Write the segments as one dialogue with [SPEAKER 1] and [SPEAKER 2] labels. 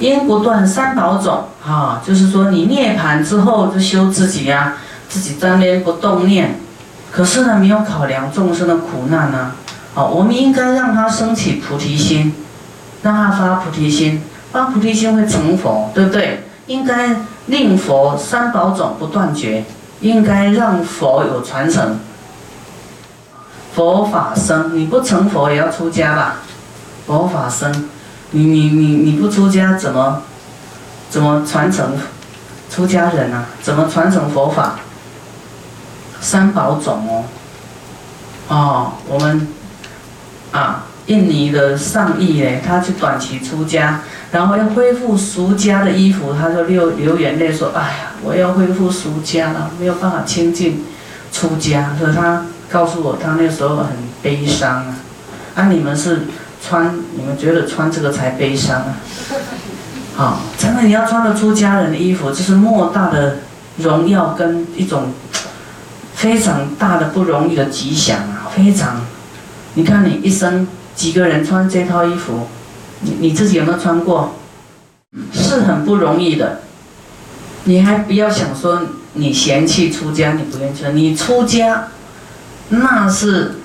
[SPEAKER 1] 因不断三宝种啊，就是说你涅盘之后就修自己呀，自己在那边不动念，可是呢没有考量众生的苦难呢。好，我们应该让他升起菩提心，让他发菩提心，发菩提心会成佛，对不对？应该令佛三宝种不断绝，应该让佛有传承，佛法生，你不成佛也要出家吧？佛法生，你你你你不出家怎么怎么传承出家人啊？怎么传承佛法？三宝种哦，哦，我们。啊，印尼的上亿呢，他去短期出家，然后要恢复俗家的衣服，他就流流眼泪说：“哎呀，我要恢复俗家了，没有办法清净出家。”所以他告诉我，他那时候很悲伤啊。啊，你们是穿，你们觉得穿这个才悲伤啊？好，真的你要穿的出家人的衣服，这是莫大的荣耀跟一种非常大的不容易的吉祥啊，非常。你看，你一生几个人穿这套衣服？你你自己有没有穿过？是很不容易的。你还不要想说你嫌弃出家，你不愿意穿。你出家，那是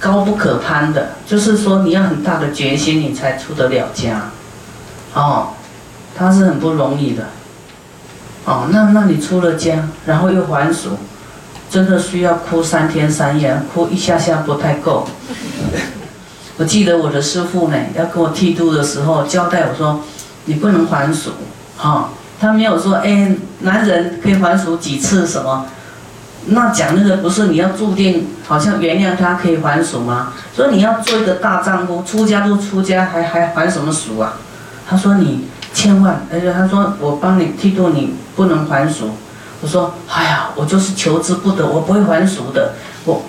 [SPEAKER 1] 高不可攀的。就是说，你要很大的决心，你才出得了家。哦，他是很不容易的。哦，那那你出了家，然后又还俗。真的需要哭三天三夜，哭一下下不太够。我记得我的师父呢，要跟我剃度的时候交代我说：“你不能还俗，哈。”他没有说：“哎，男人可以还俗几次什么？”那讲那个不是你要注定好像原谅他可以还俗吗？所以你要做一个大丈夫，出家都出家，还还还什么俗啊？他说：“你千万，而且他说我帮你剃度，你不能还俗。”我说：“哎呀，我就是求之不得，我不会还俗的。我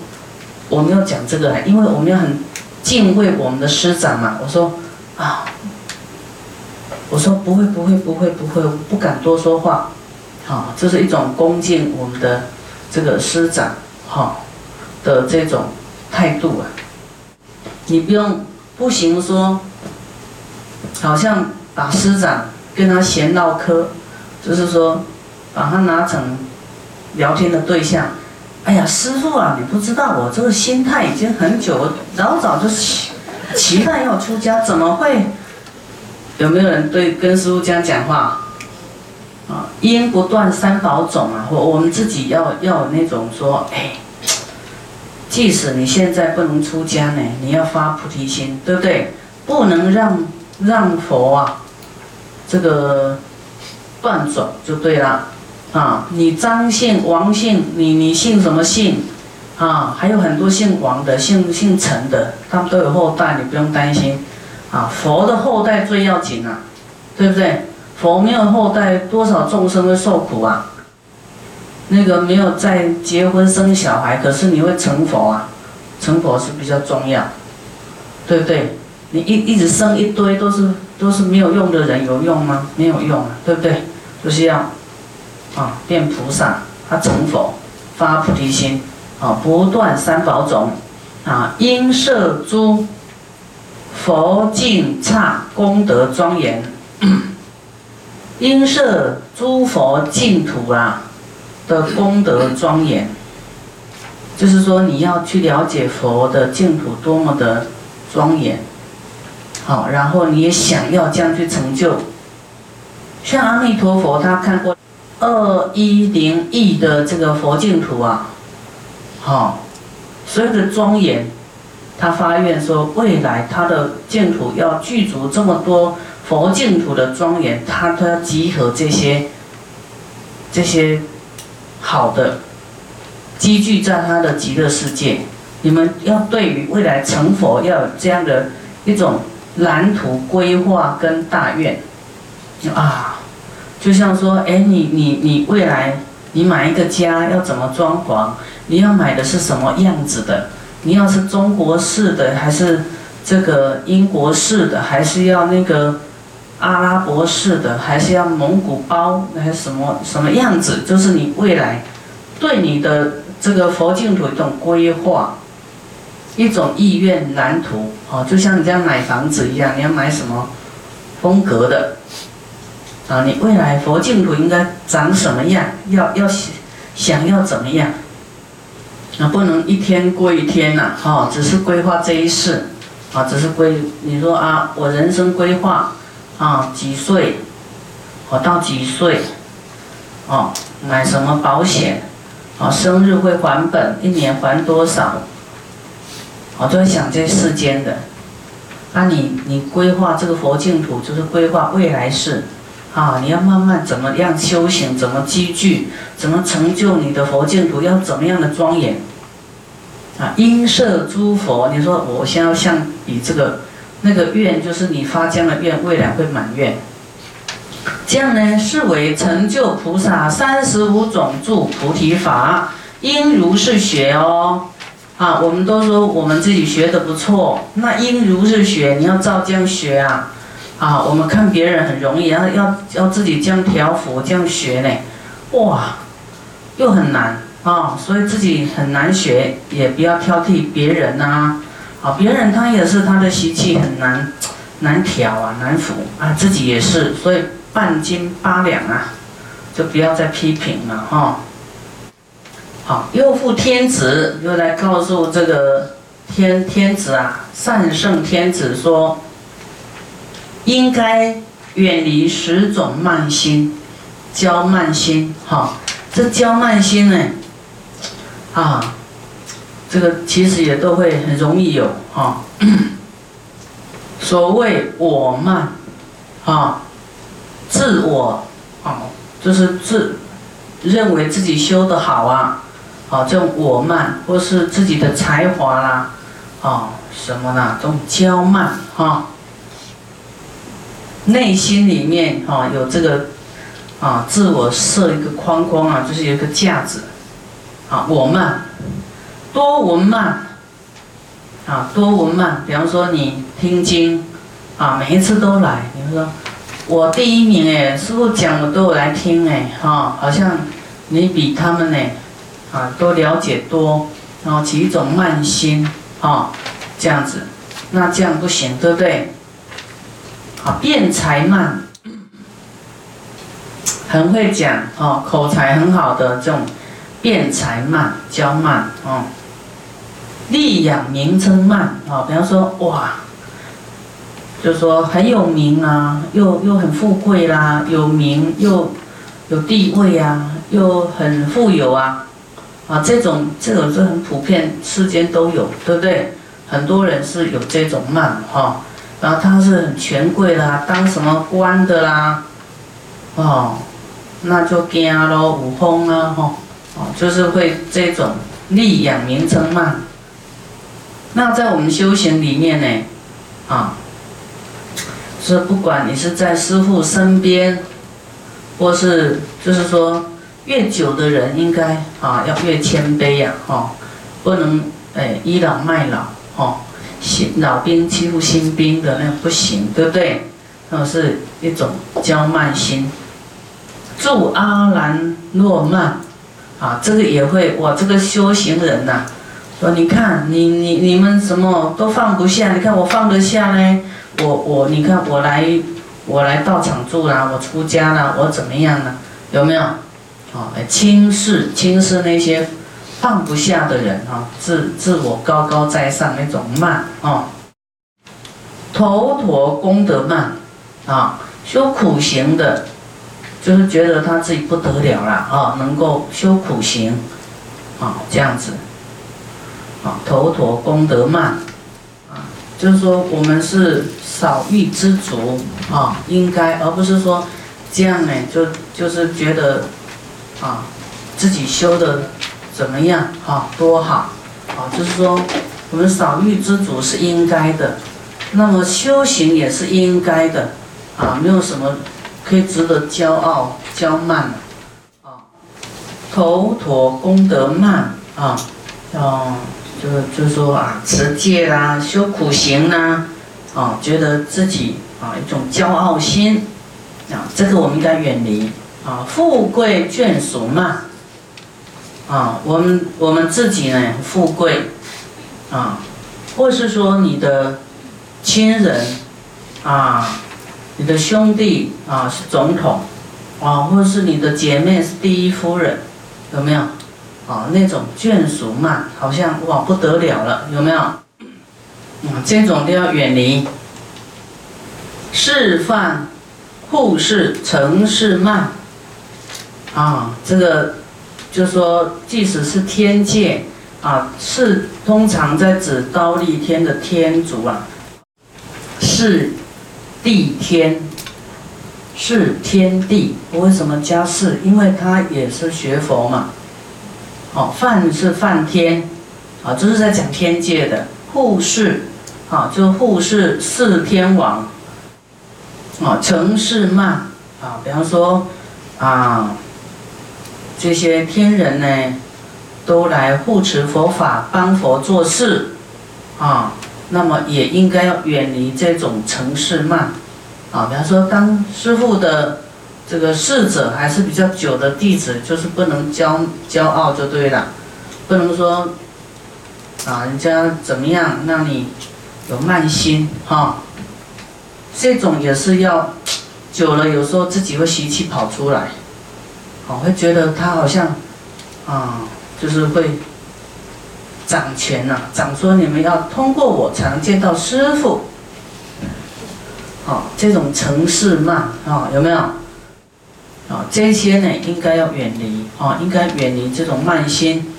[SPEAKER 1] 我没有讲这个，因为我们要很敬畏我们的师长嘛。我说啊，我说不会，不会，不会，不会，不敢多说话。好，这是一种恭敬我们的这个师长，好，的这种态度啊。你不用不行说，好像把师长跟他闲唠嗑，就是说。”把他拿成聊天的对象，哎呀，师傅啊，你不知道我这个心态已经很久，了，老早就期期待要出家，怎么会？有没有人对跟师傅这样讲话？因不断三宝种啊，我我们自己要要有那种说，哎，即使你现在不能出家呢，你要发菩提心，对不对？不能让让佛啊，这个断种就对了。啊，你张姓、王姓，你你姓什么姓？啊，还有很多姓王的、姓姓陈的，他们都有后代，你不用担心。啊，佛的后代最要紧啊，对不对？佛没有后代，多少众生会受苦啊？那个没有再结婚生小孩，可是你会成佛啊？成佛是比较重要，对不对？你一一直生一堆都是都是没有用的人，有用吗？没有用啊，对不对？就是要。啊，变菩萨，他成佛，发菩提心，啊，不断三宝种，啊，因摄诸佛净刹功德庄严，因摄诸佛净土啊的功德庄严，就是说你要去了解佛的净土多么的庄严，好，然后你也想要这样去成就，像阿弥陀佛，他看过。二一零亿的这个佛净土啊，好，所有的庄严，他发愿说，未来他的净土要具足这么多佛净土的庄严，他都要集合这些这些好的，积聚在他的极乐世界。你们要对于未来成佛要有这样的一种蓝图规划跟大愿，啊。就像说，哎，你你你未来你买一个家要怎么装潢？你要买的是什么样子的？你要是中国式的，还是这个英国式的，还是要那个阿拉伯式的，还是要蒙古包，还是什么什么样子？就是你未来对你的这个佛净土一种规划，一种意愿蓝图。哦，就像你这样买房子一样，你要买什么？风格的啊，你未来佛净土应该长什么样？要要想想要怎么样？那不能一天过一天呐，哈，只是规划这一世，啊，只是规你说啊，我人生规划啊，几岁，我到几岁，哦，买什么保险，啊，生日会还本，一年还多少？我都在想这世间的，那你你规划这个佛净土，就是规划未来世，啊，你要慢慢怎么样修行，怎么积聚，怎么成就你的佛净土，要怎么样的庄严，啊，因摄诸佛，你说我先要像你这个那个愿，就是你发这样的愿，未来会满愿，这样呢是为成就菩萨三十五种助菩提法，应如是学哦。啊，我们都说我们自己学的不错，那应如是学，你要照这样学啊！啊，我们看别人很容易，要要要自己这样调伏，这样学呢，哇，又很难啊！所以自己很难学，也不要挑剔别人呐。啊，别人他也是他的习气很难难调啊，难服啊，自己也是，所以半斤八两啊，就不要再批评了哈。好，又复天子又来告诉这个天天子啊，善圣天子说，应该远离十种慢心，骄慢心。哈，这骄慢心呢，啊，这个其实也都会很容易有啊。所谓我慢，啊，自我，啊，就是自认为自己修得好啊。啊，这种我慢，或是自己的才华啦，啊，什么呢？这种骄慢，哈，内心里面啊有这个啊，自我设一个框框啊，就是有一个架子，啊，我慢，多闻慢，啊，多闻慢。比方说你听经，啊，每一次都来，比如说我第一名哎，师傅讲的都有来听哎，哈，好像你比他们呢。啊，都了解多，然后起一种慢心，啊，这样子，那这样不行，对不对？啊，辩才慢，很会讲，哦，口才很好的这种辩才慢，教慢，哦，利养名称慢，啊，比方说，哇，就说很有名啊，又又很富贵啦，有名又有地位啊，又很富有啊。啊，这种这种是很普遍，世间都有，对不对？很多人是有这种慢哈，然后他是很权贵啦，当什么官的啦，哦，那就惊咯，五风啊，哈，哦，就是会这种利养名称慢。那在我们修行里面呢，啊，是不管你是在师父身边，或是就是说。越久的人应该啊要越谦卑呀，哈，不能哎倚老卖老，哈，新老兵欺负新兵的那不行，对不对？那是一种骄慢心。祝阿兰若曼，啊，这个也会，我这个修行人呐，说你看你你你们什么都放不下，你看我放得下呢？我我你看我来我来道场住啦，我出家啦，我怎么样呢？有没有？啊，轻视轻视那些放不下的人啊，自自我高高在上那种慢啊，头陀功德慢啊，修苦行的，就是觉得他自己不得了了啊，能够修苦行啊，这样子啊，头陀功德慢啊，就是说我们是少欲知足啊，应该，而不是说这样呢，就就是觉得。啊，自己修的怎么样？哈，多好！啊，就是说，我们少欲知足是应该的，那么修行也是应该的，啊，没有什么可以值得骄傲、骄慢的，啊，头陀功德慢，啊，要就就说啊，持戒啦，修苦行啦，啊，觉得自己啊一种骄傲心，啊，这个我们应该远离。啊，富贵眷属嘛，啊，我们我们自己呢，富贵，啊，或是说你的亲人，啊，你的兄弟啊是总统，啊，或是你的姐妹是第一夫人，有没有？啊，那种眷属慢，好像哇不得了了，有没有？啊，这种都要远离。示范护士城市慢，啊，这个就说，即使是天界啊，是通常在指高丽天的天族啊，是地天，是天地。为什么加是？因为他也是学佛嘛。哦，梵是梵天，啊，这是在讲天界的护世，啊，就护世四天王，啊，城市曼，啊，比方说，啊，这些天人呢，都来护持佛法，帮佛做事，啊，那么也应该要远离这种城市曼，啊，比方说当师傅的。这个逝者还是比较久的弟子，就是不能骄骄傲就对了，不能说啊人家怎么样让你有慢心哈，这种也是要久了，有时候自己会习气跑出来，哦会觉得他好像啊就是会掌权呐，掌说你们要通过我才能见到师傅，好这种城市慢啊有没有？啊，这些呢应该要远离啊，应该远离这种慢心，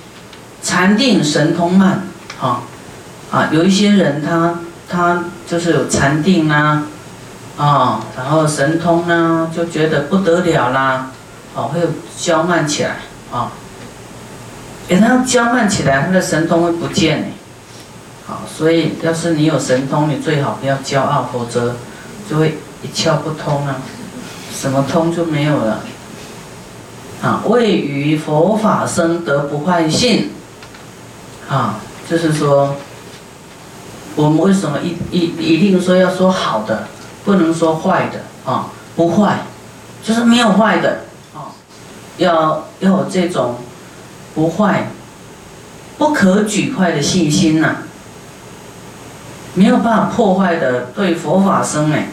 [SPEAKER 1] 禅定神通慢啊啊，有一些人他他就是有禅定啊啊，然后神通呢就觉得不得了啦，啊会有骄慢起来啊，给他骄慢起来，他的神通会不见呢，好，所以要是你有神通，你最好不要骄傲，否则就会一窍不通啊。什么通就没有了啊？位于佛法生得不坏性啊，就是说，我们为什么一一一定说要说好的，不能说坏的啊？不坏，就是没有坏的啊，要要有这种不坏、不可举坏的信心呐，没有办法破坏的对佛法生哎。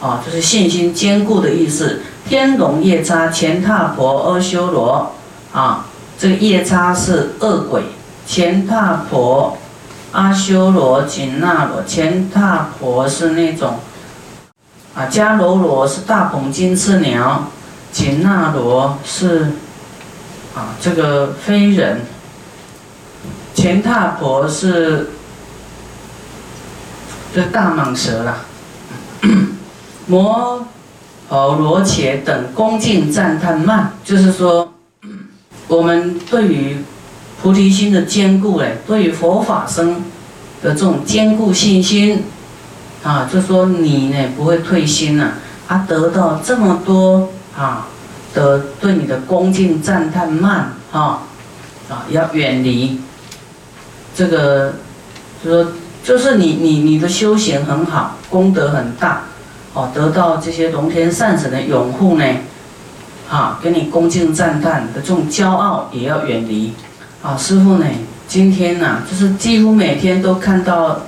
[SPEAKER 1] 啊，就是信心坚固的意思。天龙夜叉、乾闼婆、阿修罗，啊，这个夜叉是恶鬼，乾闼婆、阿修罗、紧那罗。乾闼婆是那种，啊，迦罗罗是大鹏金翅鸟，紧那罗是，啊，这个飞人。乾闼婆是，这大蟒蛇了。摩诃罗伽等恭敬赞叹慢，就是说，我们对于菩提心的坚固嘞，对于佛法生的这种坚固信心，啊，就说你呢不会退心呐，啊，得到这么多啊的对你的恭敬赞叹慢，啊，啊，要远离这个，就说就是你你你的修行很好，功德很大。哦，得到这些龙天善神的拥护呢，啊，给你恭敬赞叹的这种骄傲也要远离。啊，师傅呢，今天呢，就是几乎每天都看到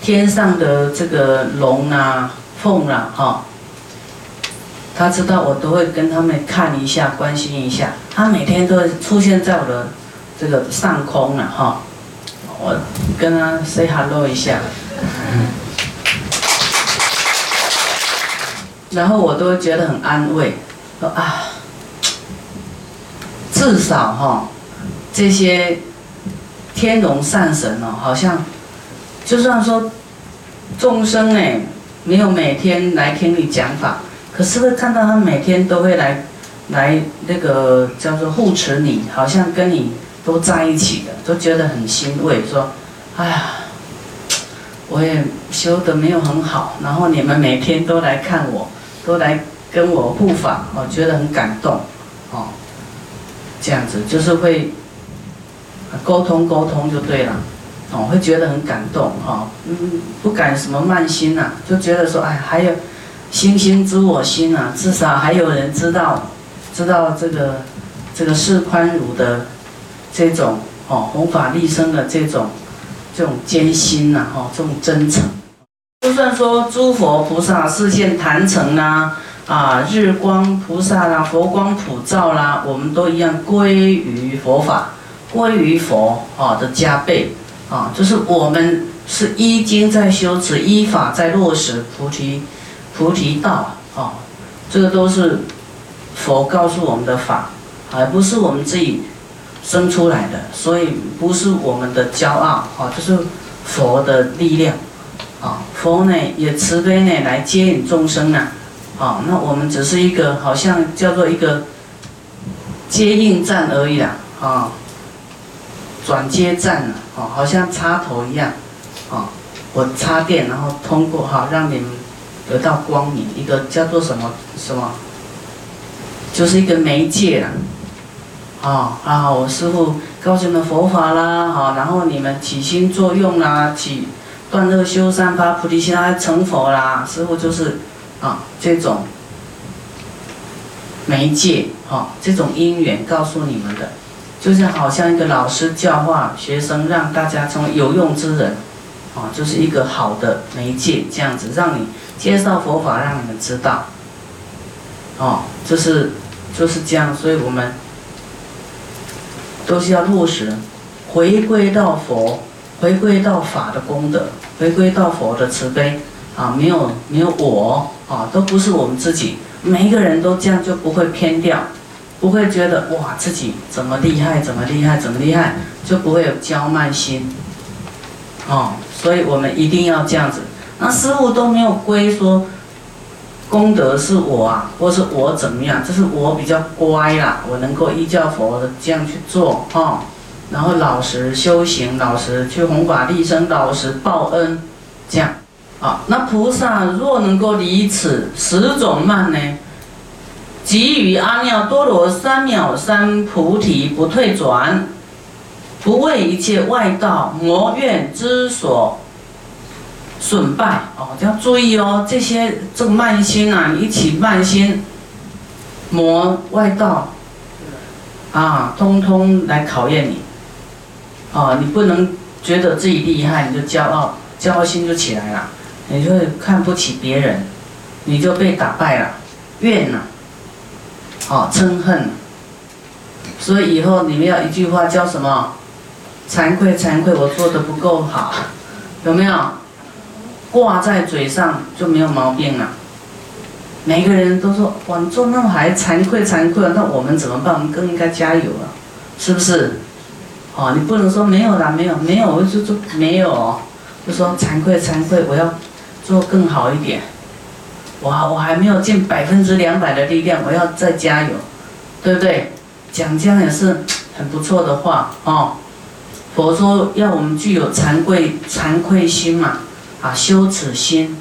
[SPEAKER 1] 天上的这个龙啊、凤啊，哈，他知道我都会跟他们看一下、关心一下。他每天都会出现在我的这个上空了，哈，我跟他 say hello 一下。然后我都觉得很安慰，说啊，至少哈，这些天龙善神哦，好像就算说众生呢，没有每天来听你讲法，可是会看到他每天都会来来那个叫做护持你，好像跟你都在一起的，都觉得很欣慰，说，哎呀，我也修的没有很好，然后你们每天都来看我。都来跟我护法，我觉得很感动，哦，这样子就是会沟通沟通就对了，哦，会觉得很感动，哈，嗯，不敢什么慢心呐，就觉得说，哎，还有星星知我心呐，至少还有人知道，知道这个这个释宽如的这种哦弘法利生的这种这种艰辛呐，哈，这种真诚。算说诸佛菩萨视线坛城啦，啊，日光菩萨啦，佛光普照啦，我们都一样归于佛法，归于佛啊的加倍啊，就是我们是依经在修持，依法在落实菩提菩提道啊，这个都是佛告诉我们的法，而不是我们自己生出来的，所以不是我们的骄傲啊，就是佛的力量。佛呢也慈悲呢来接引众生呢，啊，那我们只是一个好像叫做一个接应站而已啦，啊，转接站了，啊，好像插头一样，啊，我插电然后通过哈，让你们得到光明，一个叫做什么什么，就是一个媒介了，啊啊，我师傅告诉你们佛法啦，好，然后你们起心作用啦，起。断恶修善发菩提心来成佛啦！师傅就是啊，这种媒介哈，这种因缘告诉你们的，就是好像一个老师教化学生，让大家成为有用之人，啊，就是一个好的媒介，这样子让你介绍佛法，让你们知道，哦，就是就是这样，所以我们都是要落实，回归到佛。回归到法的功德，回归到佛的慈悲，啊，没有没有我啊，都不是我们自己，每一个人都这样就不会偏掉，不会觉得哇自己怎么厉害怎么厉害怎么厉害，就不会有骄慢心，哦，所以我们一定要这样子。那师傅都没有归说功德是我啊，或是我怎么样，这是我比较乖啦，我能够依教佛的这样去做啊。然后老实修行，老实去弘法利生，老实报恩，这样啊。那菩萨若能够离此十种慢呢，给予阿耨多罗三藐三菩提不退转，不为一切外道魔怨之所损败哦。要注意哦，这些这个慢心啊，一起慢心，魔外道啊，通通来考验你。哦，你不能觉得自己厉害，你就骄傲，骄傲心就起来了，你就会看不起别人，你就被打败了，怨了，哦，嗔恨。所以以后你们要一句话叫什么？惭愧，惭愧，我做的不够好，有没有？挂在嘴上就没有毛病了。每个人都说，哇，你做那么好，惭愧，惭愧，那我们怎么办？我们更应该加油了，是不是？哦，你不能说没有啦，没有，没有，我就说没有，就说惭愧，惭愧，我要做更好一点。我我还没有尽百分之两百的力量，我要再加油，对不对？讲这样也是很不错的话哦。佛说要我们具有惭愧惭愧心嘛，啊，羞耻心，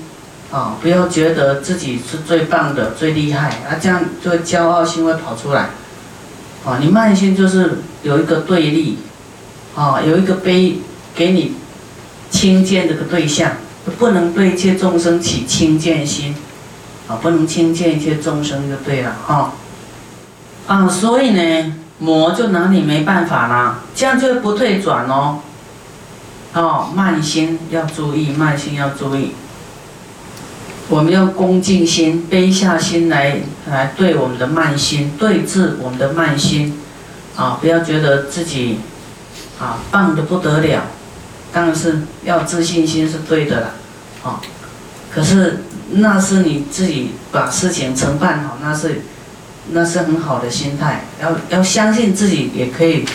[SPEAKER 1] 啊，不要觉得自己是最棒的、最厉害，啊，这样就会骄傲心会跑出来。啊，你慢心就是有一个对立。啊，有一个悲给你轻贱这个对象，不能对一切众生起轻贱心，啊，不能轻贱一切众生就对了，哈，啊，所以呢，魔就拿你没办法啦，这样就不退转哦，哦，慢心要注意，慢心要注意，我们要恭敬心、卑下心来来对我们的慢心，对治我们的慢心，啊，不要觉得自己。啊，棒的不得了，当然是要自信心是对的了，啊，可是那是你自己把事情承办好，那是那是很好的心态，要要相信自己也可以，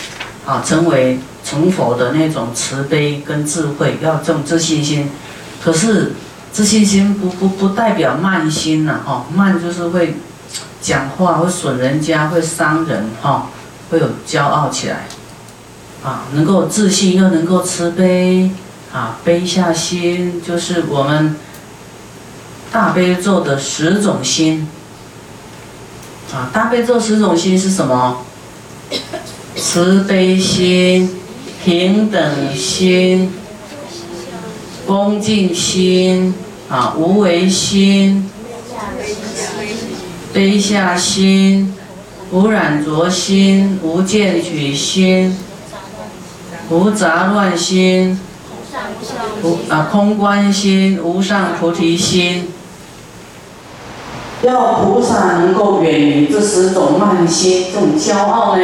[SPEAKER 1] 啊，成为成佛的那种慈悲跟智慧，要这种自信心。可是自信心不不不代表慢心呐，哈，慢就是会讲话会损人家，会伤人，哈，会有骄傲起来。啊，能够自信又能够慈悲，啊，悲下心就是我们大悲咒的十种心。啊，大悲咒十种心是什么？慈悲心、平等心、恭敬心、啊，无为心、悲下心、无染浊心、无见取心。无杂乱心，无啊空观心、无上菩提心，要菩萨能够远离这十种慢心、这种骄傲呢，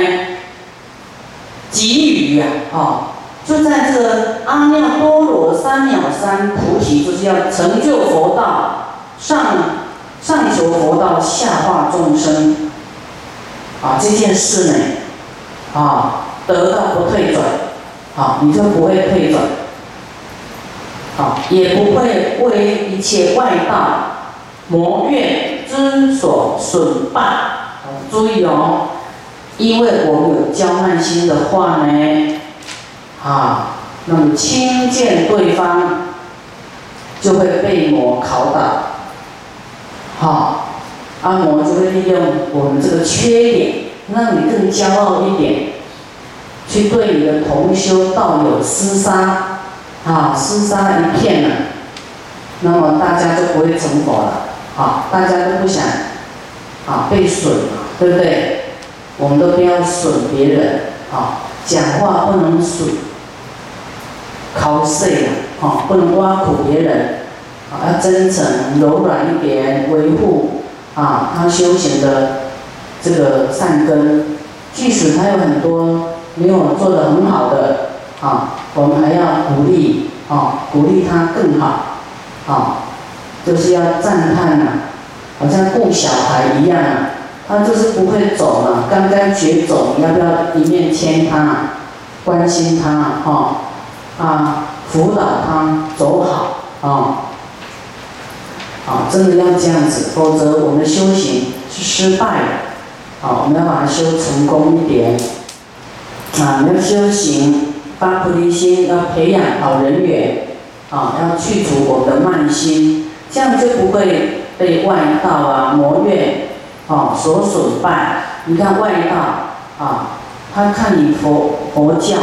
[SPEAKER 1] 给予呀，啊，就在这阿耨多罗三藐三菩提，就是要成就佛道，上上求佛道，下化众生，啊，这件事呢，啊，得到不退转，啊，你就不会退转。好，也不会为一切外道魔怨之所损败。注意哦，因为我们有骄慢心的话呢，啊，那么轻贱对方就会被魔考倒。好，阿魔就会利用我们这个缺点，让你更骄傲一点，去对你的同修道友厮杀。啊，厮杀一片了，那么大家就不会成佛了。啊，大家都不想啊被损，对不对？我们都不要损别人。啊，讲话不能损，考碎了。啊，不能挖苦别人。啊，要真诚、柔软一点，维护啊他修行的这个善根。即使他有很多没有做的很好的。啊，我们还要鼓励，啊，鼓励他更好，啊，就是要赞叹呐，好像顾小孩一样啊，他就是不会走了，刚刚学走，要不要一面牵他，关心他，哈，啊，辅导他走好，啊，啊，真的要这样子，否则我们修行是失败的，好，我们要把它修成功一点，啊，要修行。发菩提心，要培养好人缘，啊，要去除我们的慢心，这样就不会被外道啊、魔怨，啊所损败。你看外道啊，他看你佛佛教，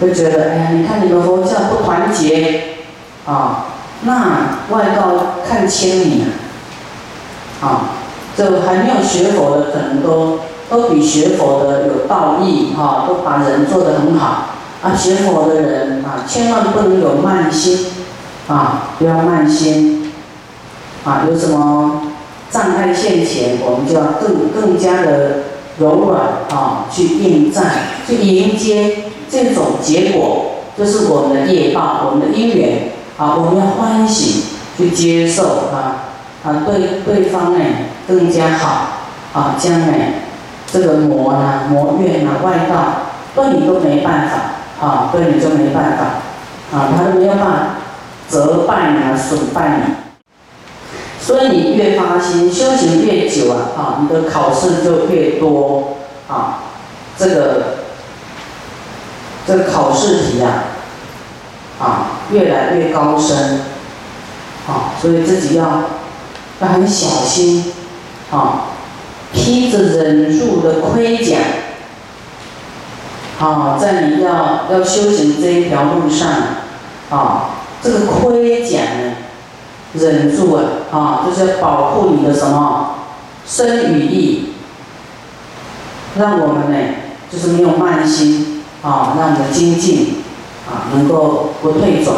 [SPEAKER 1] 会觉得，哎呀，你看你们佛教不团结，啊，那外道看轻你啊，啊，这还没有学佛的，可能都都比学佛的有道义，哈，都把人做得很好。啊，学佛的人啊，千万不能有慢心，啊，不要慢心，啊，有什么障碍现前，我们就要更更加的柔软啊，去应战，去迎接这种结果，这是我们的业报，我们的因缘，啊，我们要欢喜去接受啊，啊，对对方呢更加好，啊，将来这个魔呢、魔怨啊、外道对你都没办法。啊，对你就没办法，啊，他都没有办法责败你啊，损败你。所以你越发心，修行越久啊，啊，你的考试就越多，啊，这个这个考试题啊，啊，越来越高深，啊，所以自己要要很小心，啊，披着忍辱的盔甲。啊，在你要要修行这一条路上，啊，这个盔甲呢，忍住啊，啊，就是要保护你的什么身与意，让我们呢，就是没有慢心，啊，让我们精进，啊，能够不退转。